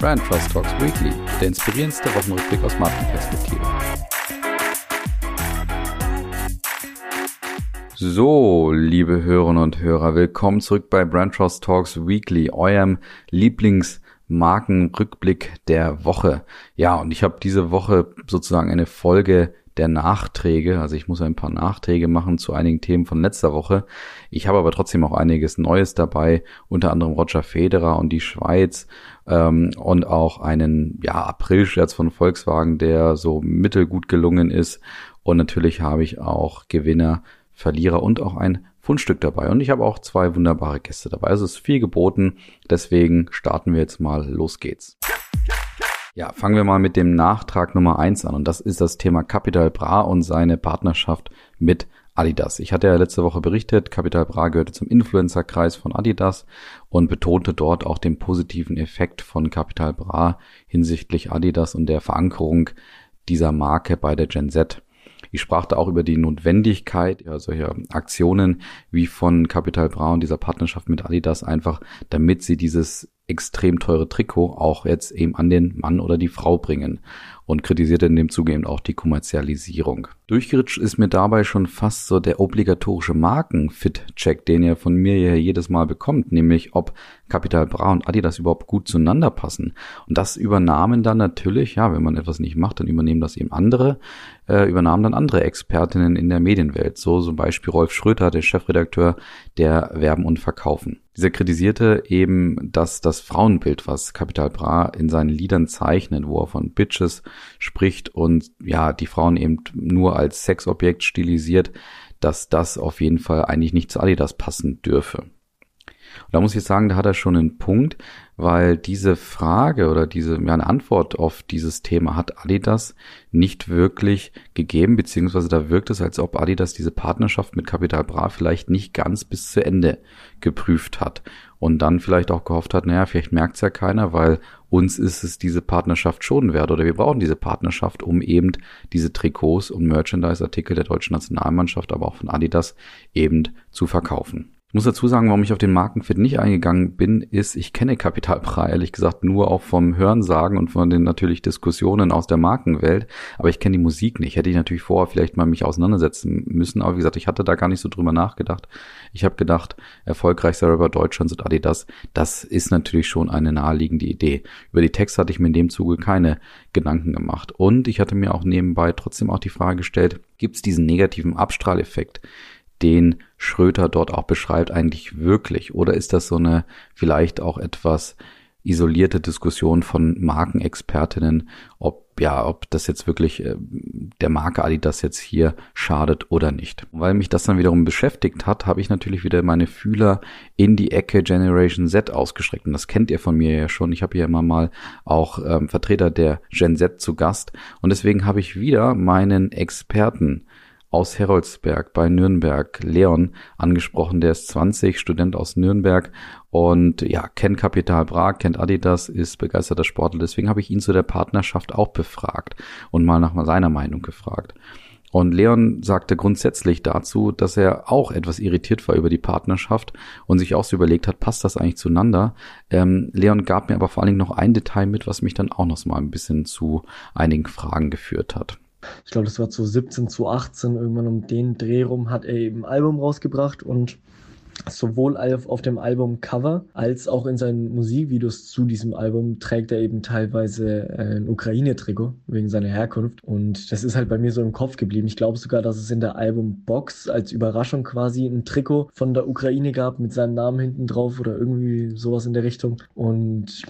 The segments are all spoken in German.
Brand Trust Talks Weekly, der inspirierendste Wochenrückblick aus Markenperspektive. So, liebe Hörerinnen und Hörer, willkommen zurück bei Brand Trust Talks Weekly, eurem Lieblingsmarkenrückblick der Woche. Ja, und ich habe diese Woche sozusagen eine Folge der Nachträge. Also ich muss ein paar Nachträge machen zu einigen Themen von letzter Woche. Ich habe aber trotzdem auch einiges Neues dabei, unter anderem Roger Federer und die Schweiz ähm, und auch einen ja, April-Scherz von Volkswagen, der so mittelgut gelungen ist. Und natürlich habe ich auch Gewinner, Verlierer und auch ein Fundstück dabei. Und ich habe auch zwei wunderbare Gäste dabei. Also es ist viel geboten. Deswegen starten wir jetzt mal. Los geht's. Ja, fangen wir mal mit dem Nachtrag Nummer eins an. Und das ist das Thema Capital Bra und seine Partnerschaft mit Adidas. Ich hatte ja letzte Woche berichtet, Capital Bra gehörte zum Influencer-Kreis von Adidas und betonte dort auch den positiven Effekt von Capital Bra hinsichtlich Adidas und der Verankerung dieser Marke bei der Gen Z. Ich sprach da auch über die Notwendigkeit ja, solcher Aktionen wie von Capital Bra und dieser Partnerschaft mit Adidas einfach, damit sie dieses extrem teure Trikot auch jetzt eben an den Mann oder die Frau bringen und kritisierte in dem Zuge eben auch die Kommerzialisierung. Durchgeritscht ist mir dabei schon fast so der obligatorische Marken-Fit-Check, den ihr von mir ja jedes Mal bekommt, nämlich ob Capital Bra und Adidas überhaupt gut zueinander passen. Und das übernahmen dann natürlich, ja, wenn man etwas nicht macht, dann übernehmen das eben andere, äh, übernahmen dann andere Expertinnen in der Medienwelt. So zum Beispiel Rolf Schröter, der Chefredakteur der Werben und Verkaufen. Dieser kritisierte eben, dass das Frauenbild, was Capital Bra in seinen Liedern zeichnet, wo er von Bitches spricht und ja, die Frauen eben nur als Sexobjekt stilisiert, dass das auf jeden Fall eigentlich nicht zu Adidas passen dürfe. Und da muss ich sagen, da hat er schon einen Punkt, weil diese Frage oder diese ja, eine Antwort auf dieses Thema hat Adidas nicht wirklich gegeben, beziehungsweise da wirkt es, als ob Adidas diese Partnerschaft mit Capital Bra vielleicht nicht ganz bis zu Ende geprüft hat und dann vielleicht auch gehofft hat, naja, vielleicht merkt es ja keiner, weil uns ist es diese Partnerschaft schon wert oder wir brauchen diese Partnerschaft, um eben diese Trikots und Merchandise-Artikel der deutschen Nationalmannschaft, aber auch von Adidas eben zu verkaufen. Ich muss dazu sagen, warum ich auf den Markenfit nicht eingegangen bin, ist, ich kenne Capital ehrlich gesagt nur auch vom Hörensagen und von den natürlich Diskussionen aus der Markenwelt, aber ich kenne die Musik nicht. Hätte ich natürlich vorher vielleicht mal mich auseinandersetzen müssen, aber wie gesagt, ich hatte da gar nicht so drüber nachgedacht. Ich habe gedacht, erfolgreichster Rapper Deutschlands und Adidas, das ist natürlich schon eine naheliegende Idee. Über die Texte hatte ich mir in dem Zuge keine Gedanken gemacht und ich hatte mir auch nebenbei trotzdem auch die Frage gestellt, gibt es diesen negativen Abstrahleffekt? Den Schröter dort auch beschreibt, eigentlich wirklich? Oder ist das so eine vielleicht auch etwas isolierte Diskussion von Markenexpertinnen, ob ja, ob das jetzt wirklich äh, der Marke Adidas jetzt hier schadet oder nicht. weil mich das dann wiederum beschäftigt hat, habe ich natürlich wieder meine Fühler in die Ecke Generation Z ausgestreckt. Und das kennt ihr von mir ja schon. Ich habe hier immer mal auch ähm, Vertreter der Gen Z zu Gast. Und deswegen habe ich wieder meinen Experten aus Heroldsberg bei Nürnberg, Leon, angesprochen. Der ist 20, Student aus Nürnberg und ja, kennt Kapital Bra, kennt Adidas, ist begeisterter Sportler. Deswegen habe ich ihn zu der Partnerschaft auch befragt und mal nach seiner Meinung gefragt. Und Leon sagte grundsätzlich dazu, dass er auch etwas irritiert war über die Partnerschaft und sich auch so überlegt hat, passt das eigentlich zueinander? Ähm, Leon gab mir aber vor allen Dingen noch ein Detail mit, was mich dann auch noch mal ein bisschen zu einigen Fragen geführt hat ich glaube, das war zu 17, zu 18, irgendwann um den Dreh rum hat er eben ein Album rausgebracht und sowohl auf dem Albumcover als auch in seinen Musikvideos zu diesem Album trägt er eben teilweise ein Ukraine-Trikot wegen seiner Herkunft. Und das ist halt bei mir so im Kopf geblieben. Ich glaube sogar, dass es in der Albumbox als Überraschung quasi ein Trikot von der Ukraine gab mit seinem Namen hinten drauf oder irgendwie sowas in der Richtung. Und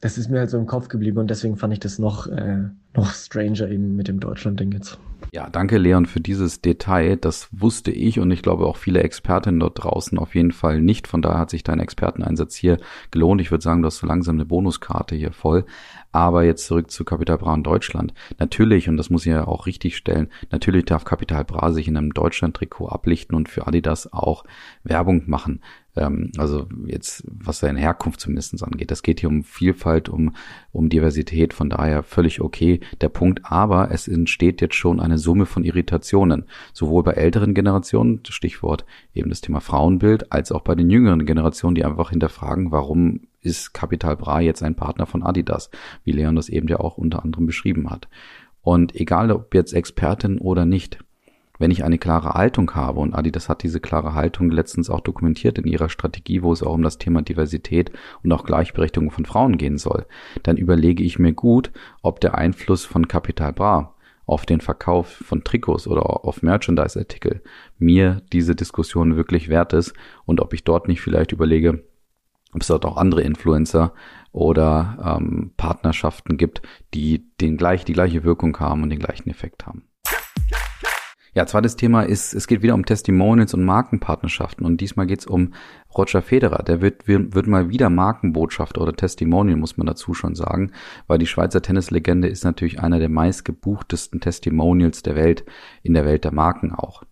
das ist mir halt so im Kopf geblieben und deswegen fand ich das noch, äh, noch stranger eben mit dem Deutschland-Ding jetzt. Ja, danke Leon für dieses Detail. Das wusste ich und ich glaube auch viele Expertinnen dort draußen auf jeden Fall nicht. Von daher hat sich dein Experteneinsatz hier gelohnt. Ich würde sagen, du hast so langsam eine Bonuskarte hier voll. Aber jetzt zurück zu Capital Bra in Deutschland. Natürlich, und das muss ich ja auch richtig stellen, natürlich darf Capital Bra sich in einem Deutschland-Trikot ablichten und für Adidas auch Werbung machen ähm, also jetzt, was seine Herkunft zumindest angeht. Das geht hier um Vielfalt, um, um Diversität, von daher völlig okay der Punkt. Aber es entsteht jetzt schon eine Summe von Irritationen, sowohl bei älteren Generationen, Stichwort eben das Thema Frauenbild, als auch bei den jüngeren Generationen, die einfach hinterfragen, warum ist Capital Bra jetzt ein Partner von Adidas, wie Leon das eben ja auch unter anderem beschrieben hat. Und egal ob jetzt Expertin oder nicht, wenn ich eine klare Haltung habe, und Adidas hat diese klare Haltung letztens auch dokumentiert in ihrer Strategie, wo es auch um das Thema Diversität und auch Gleichberechtigung von Frauen gehen soll, dann überlege ich mir gut, ob der Einfluss von Capital Bra auf den Verkauf von Trikots oder auf Merchandise-Artikel mir diese Diskussion wirklich wert ist und ob ich dort nicht vielleicht überlege, ob es dort auch andere Influencer oder ähm, Partnerschaften gibt, die den gleich, die gleiche Wirkung haben und den gleichen Effekt haben. Ja, zweites Thema ist, es geht wieder um Testimonials und Markenpartnerschaften und diesmal geht es um Roger Federer. Der wird, wird mal wieder Markenbotschafter oder Testimonial, muss man dazu schon sagen, weil die Schweizer Tennislegende ist natürlich einer der meistgebuchtesten Testimonials der Welt, in der Welt der Marken auch.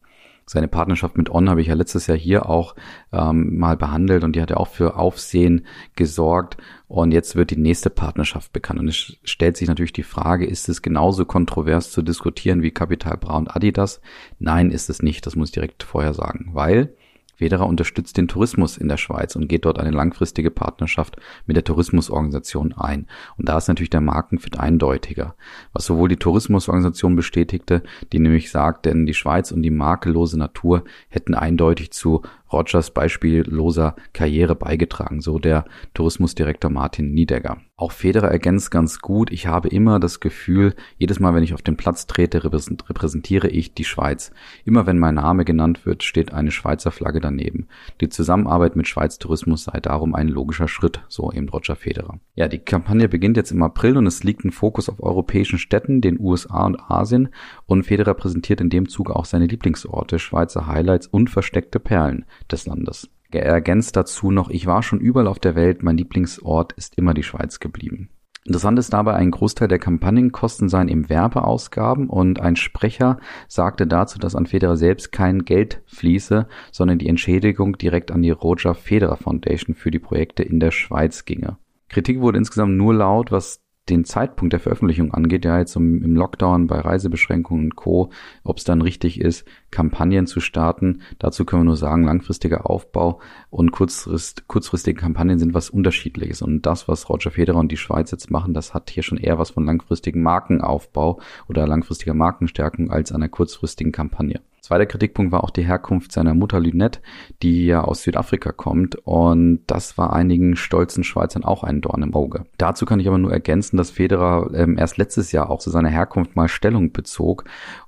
Seine Partnerschaft mit On habe ich ja letztes Jahr hier auch ähm, mal behandelt und die hat ja auch für Aufsehen gesorgt. Und jetzt wird die nächste Partnerschaft bekannt. Und es stellt sich natürlich die Frage, ist es genauso kontrovers zu diskutieren wie Capital Bra und Adidas? Nein, ist es nicht. Das muss ich direkt vorher sagen, weil Federer unterstützt den Tourismus in der Schweiz und geht dort eine langfristige Partnerschaft mit der Tourismusorganisation ein. Und da ist natürlich der Markenfit eindeutiger. Was sowohl die Tourismusorganisation bestätigte, die nämlich sagt, denn die Schweiz und die makellose Natur hätten eindeutig zu Rogers beispielloser Karriere beigetragen, so der Tourismusdirektor Martin Niedegger. Auch Federer ergänzt ganz gut, ich habe immer das Gefühl, jedes Mal, wenn ich auf den Platz trete, repräsentiere ich die Schweiz. Immer wenn mein Name genannt wird, steht eine Schweizer Flagge daneben. Die Zusammenarbeit mit Schweiz Tourismus sei darum ein logischer Schritt, so eben Roger Federer. Ja, die Kampagne beginnt jetzt im April und es liegt ein Fokus auf europäischen Städten, den USA und Asien und Federer präsentiert in dem Zug auch seine Lieblingsorte, Schweizer Highlights und versteckte Perlen des Landes. Er ergänzt dazu noch, ich war schon überall auf der Welt, mein Lieblingsort ist immer die Schweiz geblieben. Interessant ist dabei, ein Großteil der Kampagnenkosten seien eben Werbeausgaben und ein Sprecher sagte dazu, dass an Federer selbst kein Geld fließe, sondern die Entschädigung direkt an die Roger Federer Foundation für die Projekte in der Schweiz ginge. Kritik wurde insgesamt nur laut, was den Zeitpunkt der Veröffentlichung angeht, ja jetzt im Lockdown bei Reisebeschränkungen und Co., ob es dann richtig ist, Kampagnen zu starten. Dazu können wir nur sagen, langfristiger Aufbau und kurzfrist, kurzfristige Kampagnen sind was unterschiedliches. Und das, was Roger Federer und die Schweiz jetzt machen, das hat hier schon eher was von langfristigen Markenaufbau oder langfristiger Markenstärkung als einer kurzfristigen Kampagne. Zweiter Kritikpunkt war auch die Herkunft seiner Mutter Lynette, die ja aus Südafrika kommt und das war einigen stolzen Schweizern auch ein Dorn im Auge. Dazu kann ich aber nur ergänzen, dass Federer ähm, erst letztes Jahr auch zu seiner Herkunft mal Stellung bezog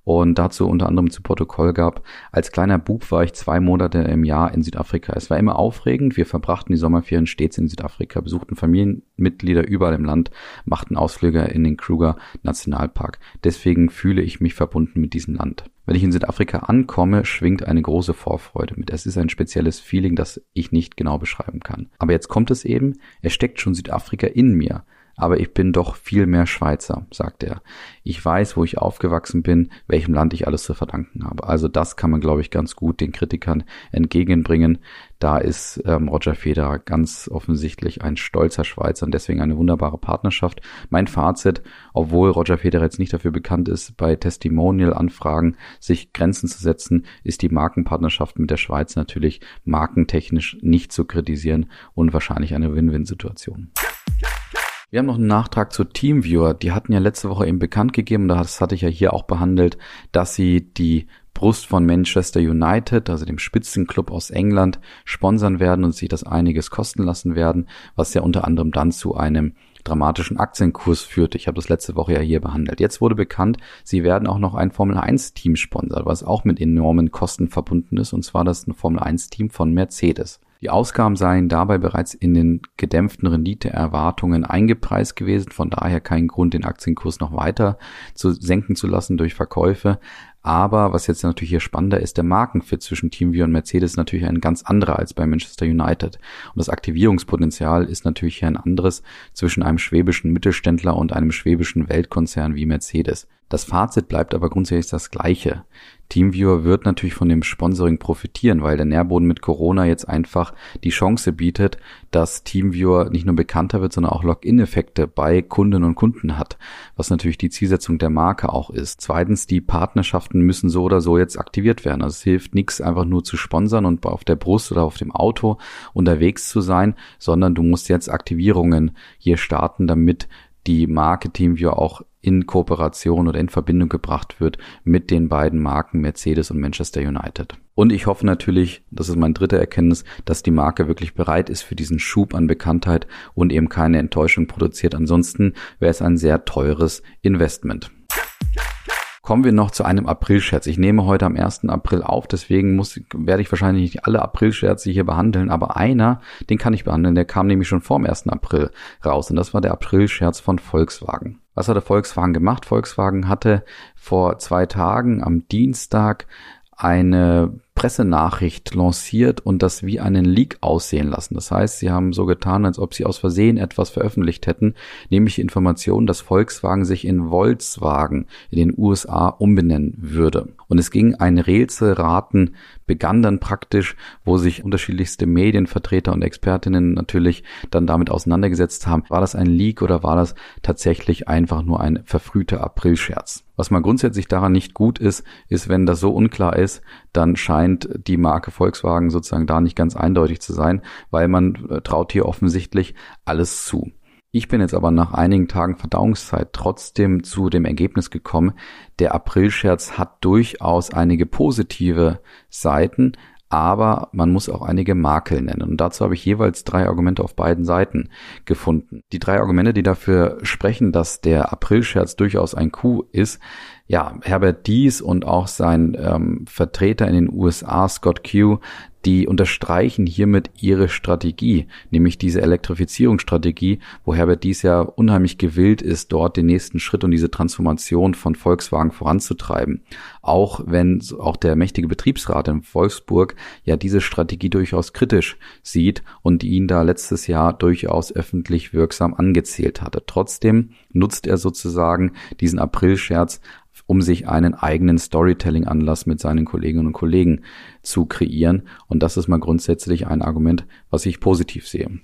und dazu unter anderem zu Protokoll gab, als kleiner Bub war ich zwei Monate im Jahr in Südafrika. Es war immer aufregend, wir verbrachten die Sommerferien stets in Südafrika, besuchten Familienmitglieder überall im Land, machten Ausflüge in den Kruger Nationalpark. Deswegen fühle ich mich verbunden mit diesem Land. Wenn ich in Südafrika ankomme, schwingt eine große Vorfreude mit. Es ist ein spezielles Feeling, das ich nicht genau beschreiben kann. Aber jetzt kommt es eben, es steckt schon Südafrika in mir aber ich bin doch viel mehr Schweizer, sagt er. Ich weiß, wo ich aufgewachsen bin, welchem Land ich alles zu verdanken habe. Also das kann man, glaube ich, ganz gut den Kritikern entgegenbringen. Da ist ähm, Roger Federer ganz offensichtlich ein stolzer Schweizer und deswegen eine wunderbare Partnerschaft. Mein Fazit, obwohl Roger Federer jetzt nicht dafür bekannt ist, bei Testimonial-Anfragen sich Grenzen zu setzen, ist die Markenpartnerschaft mit der Schweiz natürlich markentechnisch nicht zu kritisieren und wahrscheinlich eine Win-Win-Situation. Wir haben noch einen Nachtrag zu Teamviewer. Die hatten ja letzte Woche eben bekannt gegeben, das hatte ich ja hier auch behandelt, dass sie die Brust von Manchester United, also dem Spitzenclub aus England, sponsern werden und sich das einiges kosten lassen werden, was ja unter anderem dann zu einem dramatischen Aktienkurs führte. Ich habe das letzte Woche ja hier behandelt. Jetzt wurde bekannt, sie werden auch noch ein Formel 1 Team sponsern, was auch mit enormen Kosten verbunden ist, und zwar das Formel 1 Team von Mercedes. Die Ausgaben seien dabei bereits in den gedämpften Renditeerwartungen eingepreist gewesen, von daher kein Grund, den Aktienkurs noch weiter zu senken zu lassen durch Verkäufe. Aber was jetzt natürlich hier spannender ist, der Markenfit zwischen TeamViewer und Mercedes ist natürlich ein ganz anderer als bei Manchester United. Und das Aktivierungspotenzial ist natürlich hier ein anderes zwischen einem schwäbischen Mittelständler und einem schwäbischen Weltkonzern wie Mercedes. Das Fazit bleibt aber grundsätzlich das gleiche. Teamviewer wird natürlich von dem Sponsoring profitieren, weil der Nährboden mit Corona jetzt einfach die Chance bietet, dass Teamviewer nicht nur bekannter wird, sondern auch Login-Effekte bei Kundinnen und Kunden hat, was natürlich die Zielsetzung der Marke auch ist. Zweitens, die Partnerschaft Botschaften müssen so oder so jetzt aktiviert werden. Also es hilft nichts, einfach nur zu sponsern und auf der Brust oder auf dem Auto unterwegs zu sein, sondern du musst jetzt Aktivierungen hier starten, damit die Marke TeamViewer auch in Kooperation oder in Verbindung gebracht wird mit den beiden Marken Mercedes und Manchester United. Und ich hoffe natürlich, das ist mein dritter Erkenntnis, dass die Marke wirklich bereit ist für diesen Schub an Bekanntheit und eben keine Enttäuschung produziert. Ansonsten wäre es ein sehr teures Investment. Kommen wir noch zu einem April-Scherz. Ich nehme heute am 1. April auf, deswegen muss, werde ich wahrscheinlich nicht alle April-Scherze hier behandeln, aber einer, den kann ich behandeln, der kam nämlich schon vor dem 1. April raus und das war der April-Scherz von Volkswagen. Was hat der Volkswagen gemacht? Volkswagen hatte vor zwei Tagen am Dienstag eine Pressenachricht lanciert und das wie einen Leak aussehen lassen. Das heißt, sie haben so getan, als ob sie aus Versehen etwas veröffentlicht hätten, nämlich die Information, dass Volkswagen sich in Volkswagen in den USA umbenennen würde. Und es ging ein Rätselraten, begann dann praktisch, wo sich unterschiedlichste Medienvertreter und Expertinnen natürlich dann damit auseinandergesetzt haben. War das ein Leak oder war das tatsächlich einfach nur ein verfrühter Aprilscherz? Was mal grundsätzlich daran nicht gut ist, ist, wenn das so unklar ist, dann scheint die Marke Volkswagen sozusagen da nicht ganz eindeutig zu sein, weil man äh, traut hier offensichtlich alles zu. Ich bin jetzt aber nach einigen Tagen Verdauungszeit trotzdem zu dem Ergebnis gekommen, der Aprilscherz hat durchaus einige positive Seiten, aber man muss auch einige Makel nennen. Und dazu habe ich jeweils drei Argumente auf beiden Seiten gefunden. Die drei Argumente, die dafür sprechen, dass der Aprilscherz durchaus ein Coup ist, ja, Herbert Dies und auch sein ähm, Vertreter in den USA, Scott Q, die unterstreichen hiermit ihre Strategie, nämlich diese Elektrifizierungsstrategie, wo Herbert Dies ja unheimlich gewillt ist, dort den nächsten Schritt und diese Transformation von Volkswagen voranzutreiben. Auch wenn auch der mächtige Betriebsrat in Wolfsburg ja diese Strategie durchaus kritisch sieht und ihn da letztes Jahr durchaus öffentlich wirksam angezählt hatte. Trotzdem nutzt er sozusagen diesen Aprilscherz um sich einen eigenen Storytelling-Anlass mit seinen Kolleginnen und Kollegen zu kreieren. Und das ist mal grundsätzlich ein Argument, was ich positiv sehe.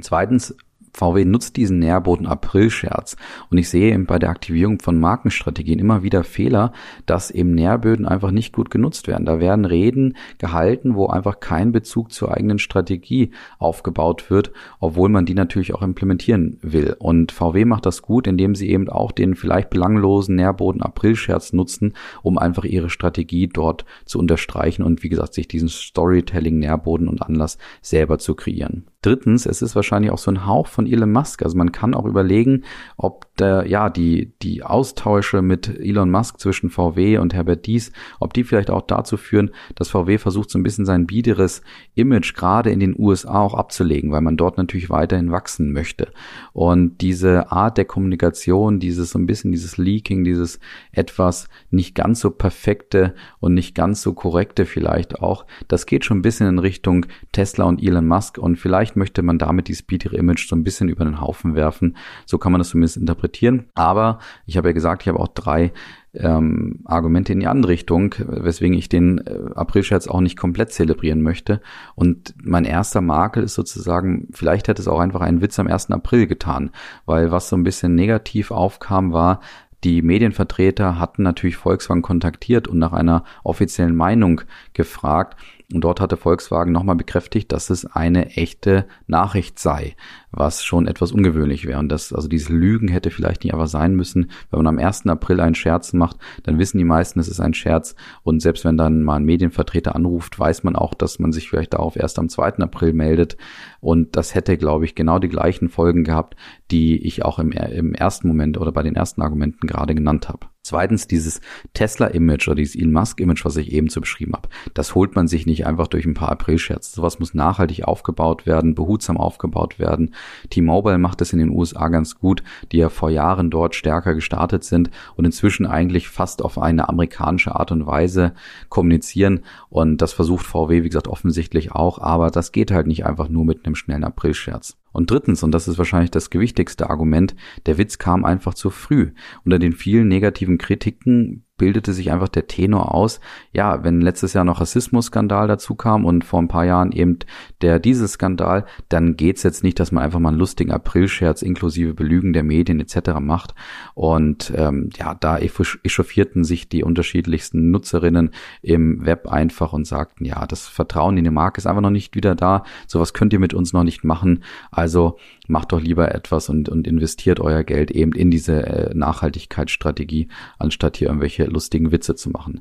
Zweitens VW nutzt diesen Nährboden April-Scherz und ich sehe eben bei der Aktivierung von Markenstrategien immer wieder Fehler, dass eben Nährböden einfach nicht gut genutzt werden. Da werden Reden gehalten, wo einfach kein Bezug zur eigenen Strategie aufgebaut wird, obwohl man die natürlich auch implementieren will. Und VW macht das gut, indem sie eben auch den vielleicht belanglosen Nährboden April-Scherz nutzen, um einfach ihre Strategie dort zu unterstreichen und wie gesagt, sich diesen Storytelling Nährboden und Anlass selber zu kreieren. Drittens, es ist wahrscheinlich auch so ein Hauch von Elon Musk. Also man kann auch überlegen, ob der, ja, die, die Austausche mit Elon Musk zwischen VW und Herbert Dies, ob die vielleicht auch dazu führen, dass VW versucht, so ein bisschen sein biederes Image gerade in den USA auch abzulegen, weil man dort natürlich weiterhin wachsen möchte. Und diese Art der Kommunikation, dieses so ein bisschen dieses Leaking, dieses etwas nicht ganz so perfekte und nicht ganz so korrekte vielleicht auch, das geht schon ein bisschen in Richtung Tesla und Elon Musk und vielleicht Vielleicht möchte man damit dieses Bietiger-Image so ein bisschen über den Haufen werfen. So kann man das zumindest interpretieren. Aber ich habe ja gesagt, ich habe auch drei ähm, Argumente in die andere Richtung, weswegen ich den äh, Aprilscherz auch nicht komplett zelebrieren möchte. Und mein erster Makel ist sozusagen, vielleicht hätte es auch einfach einen Witz am 1. April getan, weil was so ein bisschen negativ aufkam, war, die Medienvertreter hatten natürlich Volkswagen kontaktiert und nach einer offiziellen Meinung gefragt. Und dort hatte Volkswagen nochmal bekräftigt, dass es eine echte Nachricht sei, was schon etwas ungewöhnlich wäre. Und das, also dieses Lügen hätte vielleicht nicht einfach sein müssen. Wenn man am 1. April einen Scherz macht, dann wissen die meisten, es ist ein Scherz. Und selbst wenn dann mal ein Medienvertreter anruft, weiß man auch, dass man sich vielleicht darauf erst am 2. April meldet. Und das hätte, glaube ich, genau die gleichen Folgen gehabt, die ich auch im, im ersten Moment oder bei den ersten Argumenten gerade genannt habe. Zweitens dieses Tesla-Image oder dieses Elon Musk-Image, was ich eben so beschrieben habe. Das holt man sich nicht einfach durch ein paar April-Scherze. Sowas muss nachhaltig aufgebaut werden, behutsam aufgebaut werden. T-Mobile macht es in den USA ganz gut, die ja vor Jahren dort stärker gestartet sind und inzwischen eigentlich fast auf eine amerikanische Art und Weise kommunizieren. Und das versucht VW, wie gesagt, offensichtlich auch. Aber das geht halt nicht einfach nur mit einem schnellen April-Scherz. Und drittens, und das ist wahrscheinlich das gewichtigste Argument, der Witz kam einfach zu früh. Unter den vielen negativen Kritiken bildete sich einfach der Tenor aus, ja, wenn letztes Jahr noch Rassismus-Skandal dazu kam und vor ein paar Jahren eben der Dieselskandal, dann geht's jetzt nicht, dass man einfach mal einen lustigen Aprilscherz inklusive Belügen der Medien etc. macht. Und ähm, ja, da echauffierten sich die unterschiedlichsten Nutzerinnen im Web einfach und sagten, ja, das Vertrauen in die Marke ist einfach noch nicht wieder da. Sowas könnt ihr mit uns noch nicht machen. Also macht doch lieber etwas und, und investiert euer Geld eben in diese äh, Nachhaltigkeitsstrategie, anstatt hier irgendwelche lustigen Witze zu machen.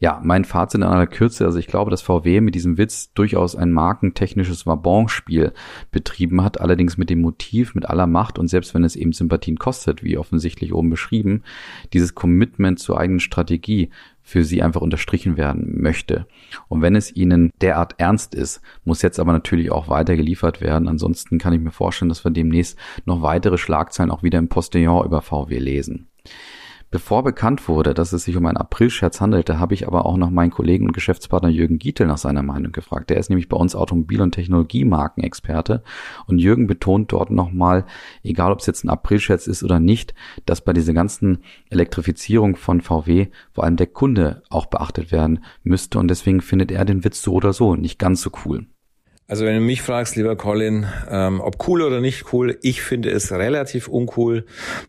Ja, mein Fazit in aller Kürze, also ich glaube, dass VW mit diesem Witz durchaus ein markentechnisches Wabonspiel betrieben hat, allerdings mit dem Motiv, mit aller Macht und selbst wenn es eben Sympathien kostet, wie offensichtlich oben beschrieben, dieses Commitment zur eigenen Strategie für sie einfach unterstrichen werden möchte. Und wenn es ihnen derart ernst ist, muss jetzt aber natürlich auch weiter geliefert werden. Ansonsten kann ich mir vorstellen, dass wir demnächst noch weitere Schlagzeilen auch wieder im Postillon über VW lesen. Bevor bekannt wurde, dass es sich um einen Aprilscherz handelte, habe ich aber auch noch meinen Kollegen und Geschäftspartner Jürgen Gietel nach seiner Meinung gefragt. Der ist nämlich bei uns Automobil- und Technologiemarkenexperte und Jürgen betont dort nochmal, egal ob es jetzt ein Aprilscherz ist oder nicht, dass bei dieser ganzen Elektrifizierung von VW vor allem der Kunde auch beachtet werden müsste und deswegen findet er den Witz so oder so nicht ganz so cool. Also wenn du mich fragst, lieber Colin, ähm, ob cool oder nicht cool, ich finde es relativ uncool,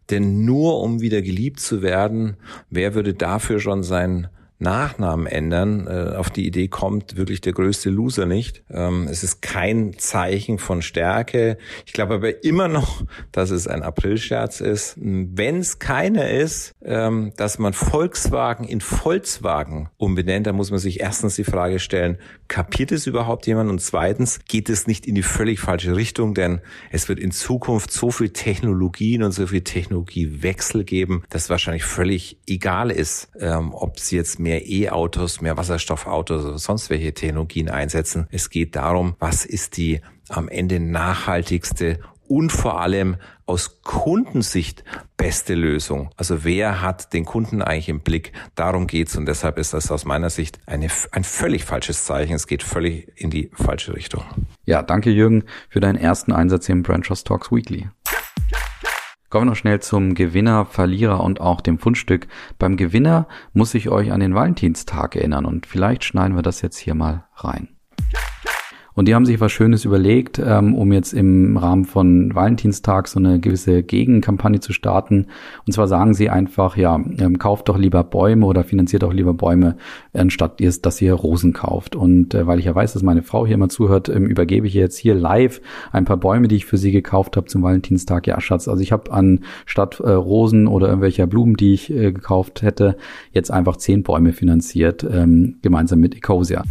denn nur um wieder geliebt zu werden, wer würde dafür schon sein Nachnamen ändern. Äh, auf die Idee kommt wirklich der größte Loser nicht. Ähm, es ist kein Zeichen von Stärke. Ich glaube aber immer noch, dass es ein Aprilscherz ist. Wenn es keiner ist, ähm, dass man Volkswagen in Volkswagen umbenennt, dann muss man sich erstens die Frage stellen, kapiert es überhaupt jemand? Und zweitens, geht es nicht in die völlig falsche Richtung? Denn es wird in Zukunft so viel Technologien und so viel Technologiewechsel geben, dass wahrscheinlich völlig egal ist, ähm, ob es jetzt mehr E-Autos, mehr Wasserstoffautos oder sonst welche Technologien einsetzen. Es geht darum, was ist die am Ende nachhaltigste und vor allem aus Kundensicht beste Lösung. Also wer hat den Kunden eigentlich im Blick? Darum geht's und deshalb ist das aus meiner Sicht eine, ein völlig falsches Zeichen. Es geht völlig in die falsche Richtung. Ja, danke Jürgen für deinen ersten Einsatz hier im Brand Trust Talks Weekly. Kommen wir noch schnell zum Gewinner, Verlierer und auch dem Fundstück. Beim Gewinner muss ich euch an den Valentinstag erinnern und vielleicht schneiden wir das jetzt hier mal rein. Und die haben sich was Schönes überlegt, ähm, um jetzt im Rahmen von Valentinstag so eine gewisse Gegenkampagne zu starten. Und zwar sagen sie einfach, ja, ähm, kauft doch lieber Bäume oder finanziert doch lieber Bäume, anstatt ihr, dass ihr Rosen kauft. Und äh, weil ich ja weiß, dass meine Frau hier mal zuhört, ähm, übergebe ich jetzt hier live ein paar Bäume, die ich für sie gekauft habe zum Valentinstag. Ja, Schatz, also ich habe an statt äh, Rosen oder irgendwelcher Blumen, die ich äh, gekauft hätte, jetzt einfach zehn Bäume finanziert, ähm, gemeinsam mit Ecosia.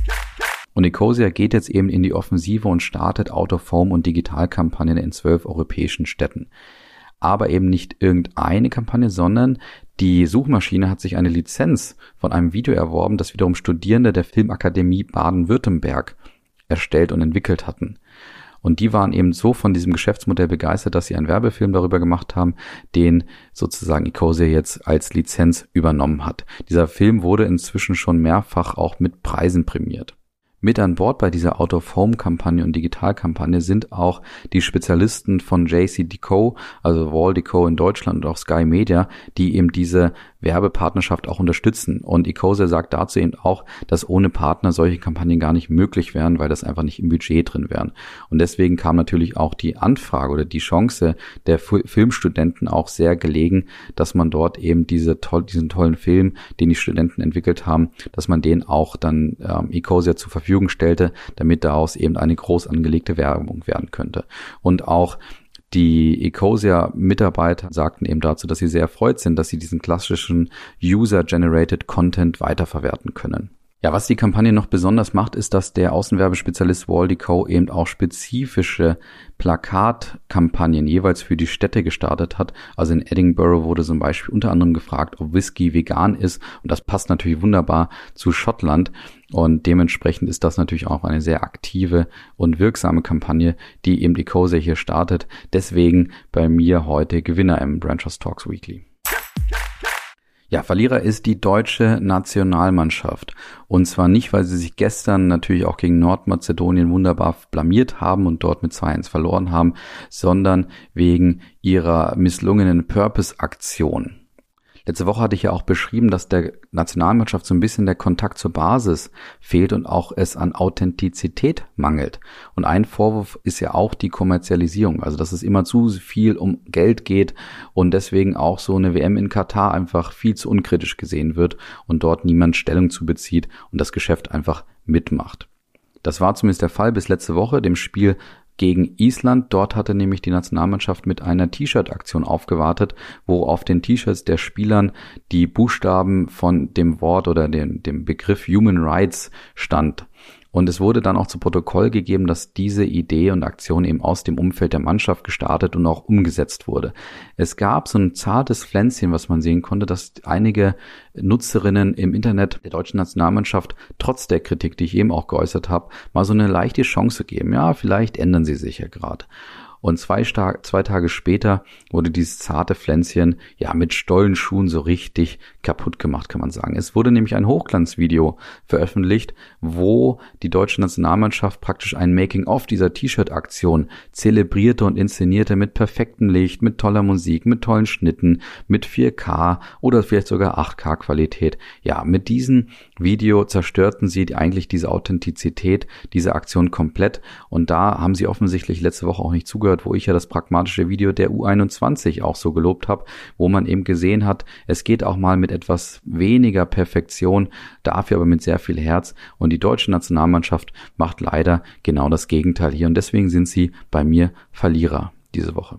Und Ecosia geht jetzt eben in die Offensive und startet Out-of-Home und Digitalkampagnen in zwölf europäischen Städten. Aber eben nicht irgendeine Kampagne, sondern die Suchmaschine hat sich eine Lizenz von einem Video erworben, das wiederum Studierende der Filmakademie Baden-Württemberg erstellt und entwickelt hatten. Und die waren eben so von diesem Geschäftsmodell begeistert, dass sie einen Werbefilm darüber gemacht haben, den sozusagen Ecosia jetzt als Lizenz übernommen hat. Dieser Film wurde inzwischen schon mehrfach auch mit Preisen prämiert. Mit an Bord bei dieser Out-of-Home-Kampagne und Digitalkampagne sind auch die Spezialisten von JC Deco, also Wall Deco in Deutschland und auch Sky Media, die eben diese Werbepartnerschaft auch unterstützen. Und Ecosia sagt dazu eben auch, dass ohne Partner solche Kampagnen gar nicht möglich wären, weil das einfach nicht im Budget drin wären. Und deswegen kam natürlich auch die Anfrage oder die Chance der Filmstudenten auch sehr gelegen, dass man dort eben diese toll, diesen tollen Film, den die Studenten entwickelt haben, dass man den auch dann ähm, Ecosia zur Verfügung stellte, damit daraus eben eine groß angelegte Werbung werden könnte. Und auch die Ecosia-Mitarbeiter sagten eben dazu, dass sie sehr erfreut sind, dass sie diesen klassischen User-Generated Content weiterverwerten können. Ja, was die Kampagne noch besonders macht, ist, dass der Außenwerbespezialist Waldy Co. eben auch spezifische Plakatkampagnen jeweils für die Städte gestartet hat. Also in Edinburgh wurde zum Beispiel unter anderem gefragt, ob Whisky vegan ist. Und das passt natürlich wunderbar zu Schottland. Und dementsprechend ist das natürlich auch eine sehr aktive und wirksame Kampagne, die eben die Cose hier startet. Deswegen bei mir heute Gewinner im Branchers Talks Weekly. Ja, Verlierer ist die deutsche Nationalmannschaft. Und zwar nicht, weil sie sich gestern natürlich auch gegen Nordmazedonien wunderbar blamiert haben und dort mit 2-1 verloren haben, sondern wegen ihrer misslungenen Purpose-Aktion. Letzte Woche hatte ich ja auch beschrieben, dass der Nationalmannschaft so ein bisschen der Kontakt zur Basis fehlt und auch es an Authentizität mangelt. Und ein Vorwurf ist ja auch die Kommerzialisierung, also dass es immer zu viel um Geld geht und deswegen auch so eine WM in Katar einfach viel zu unkritisch gesehen wird und dort niemand Stellung zu bezieht und das Geschäft einfach mitmacht. Das war zumindest der Fall bis letzte Woche. Dem Spiel gegen Island. Dort hatte nämlich die Nationalmannschaft mit einer T-Shirt-Aktion aufgewartet, wo auf den T-Shirts der Spielern die Buchstaben von dem Wort oder dem, dem Begriff Human Rights stand. Und es wurde dann auch zu Protokoll gegeben, dass diese Idee und Aktion eben aus dem Umfeld der Mannschaft gestartet und auch umgesetzt wurde. Es gab so ein zartes Pflänzchen, was man sehen konnte, dass einige Nutzerinnen im Internet der deutschen Nationalmannschaft trotz der Kritik, die ich eben auch geäußert habe, mal so eine leichte Chance geben. Ja, vielleicht ändern sie sich ja gerade. Und zwei, zwei Tage später wurde dieses zarte Pflänzchen ja mit Stollenschuhen so richtig kaputt gemacht, kann man sagen. Es wurde nämlich ein Hochglanzvideo veröffentlicht, wo die deutsche Nationalmannschaft praktisch ein Making-of dieser T-Shirt-Aktion zelebrierte und inszenierte mit perfektem Licht, mit toller Musik, mit tollen Schnitten, mit 4K oder vielleicht sogar 8K Qualität. Ja, mit diesem Video zerstörten sie eigentlich diese Authentizität dieser Aktion komplett und da haben sie offensichtlich letzte Woche auch nicht zugehört gehört, wo ich ja das pragmatische Video der U21 auch so gelobt habe, wo man eben gesehen hat, es geht auch mal mit etwas weniger Perfektion, dafür aber mit sehr viel Herz. Und die deutsche Nationalmannschaft macht leider genau das Gegenteil hier. Und deswegen sind sie bei mir Verlierer diese Woche.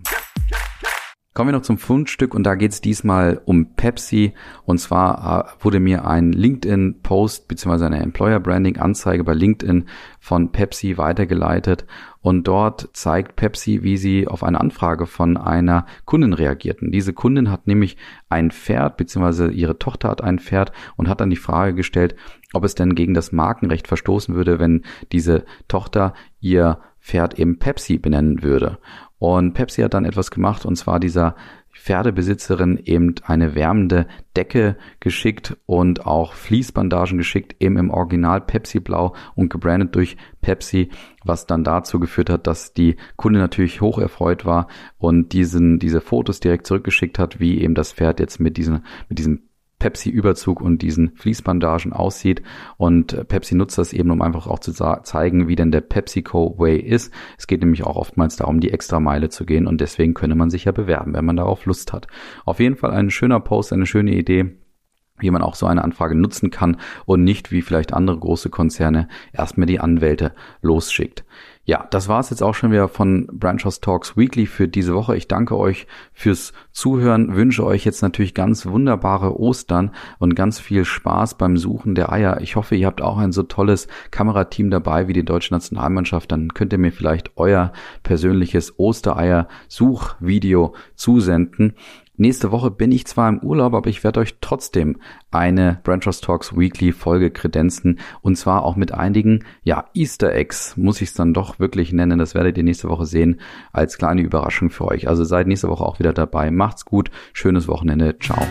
Kommen wir noch zum Fundstück und da geht es diesmal um Pepsi. Und zwar äh, wurde mir ein LinkedIn-Post bzw. eine Employer-Branding-Anzeige bei LinkedIn von Pepsi weitergeleitet. Und dort zeigt Pepsi, wie sie auf eine Anfrage von einer Kundin reagierten. Diese Kundin hat nämlich ein Pferd bzw. ihre Tochter hat ein Pferd und hat dann die Frage gestellt, ob es denn gegen das Markenrecht verstoßen würde, wenn diese Tochter ihr Pferd eben Pepsi benennen würde. Und Pepsi hat dann etwas gemacht und zwar dieser Pferdebesitzerin eben eine wärmende Decke geschickt und auch Fließbandagen geschickt, eben im Original Pepsi Blau und gebrandet durch Pepsi, was dann dazu geführt hat, dass die Kunde natürlich hoch erfreut war und diesen, diese Fotos direkt zurückgeschickt hat, wie eben das Pferd jetzt mit diesem, mit diesem Pepsi-Überzug und diesen Fließbandagen aussieht. Und äh, Pepsi nutzt das eben, um einfach auch zu zeigen, wie denn der PepsiCo Way ist. Es geht nämlich auch oftmals darum, die extra Meile zu gehen und deswegen könne man sich ja bewerben, wenn man darauf Lust hat. Auf jeden Fall ein schöner Post, eine schöne Idee wie man auch so eine Anfrage nutzen kann und nicht wie vielleicht andere große Konzerne erstmal die Anwälte losschickt. Ja, das war's jetzt auch schon wieder von Branchhouse Talks Weekly für diese Woche. Ich danke euch fürs Zuhören, wünsche euch jetzt natürlich ganz wunderbare Ostern und ganz viel Spaß beim Suchen der Eier. Ich hoffe, ihr habt auch ein so tolles Kamerateam dabei wie die deutsche Nationalmannschaft. Dann könnt ihr mir vielleicht euer persönliches Ostereier-Suchvideo zusenden. Nächste Woche bin ich zwar im Urlaub, aber ich werde euch trotzdem eine Branchers Talks Weekly Folge kredenzen und zwar auch mit einigen, ja, Easter Eggs, muss ich es dann doch wirklich nennen. Das werdet ihr nächste Woche sehen als kleine Überraschung für euch. Also seid nächste Woche auch wieder dabei. Macht's gut, schönes Wochenende, ciao.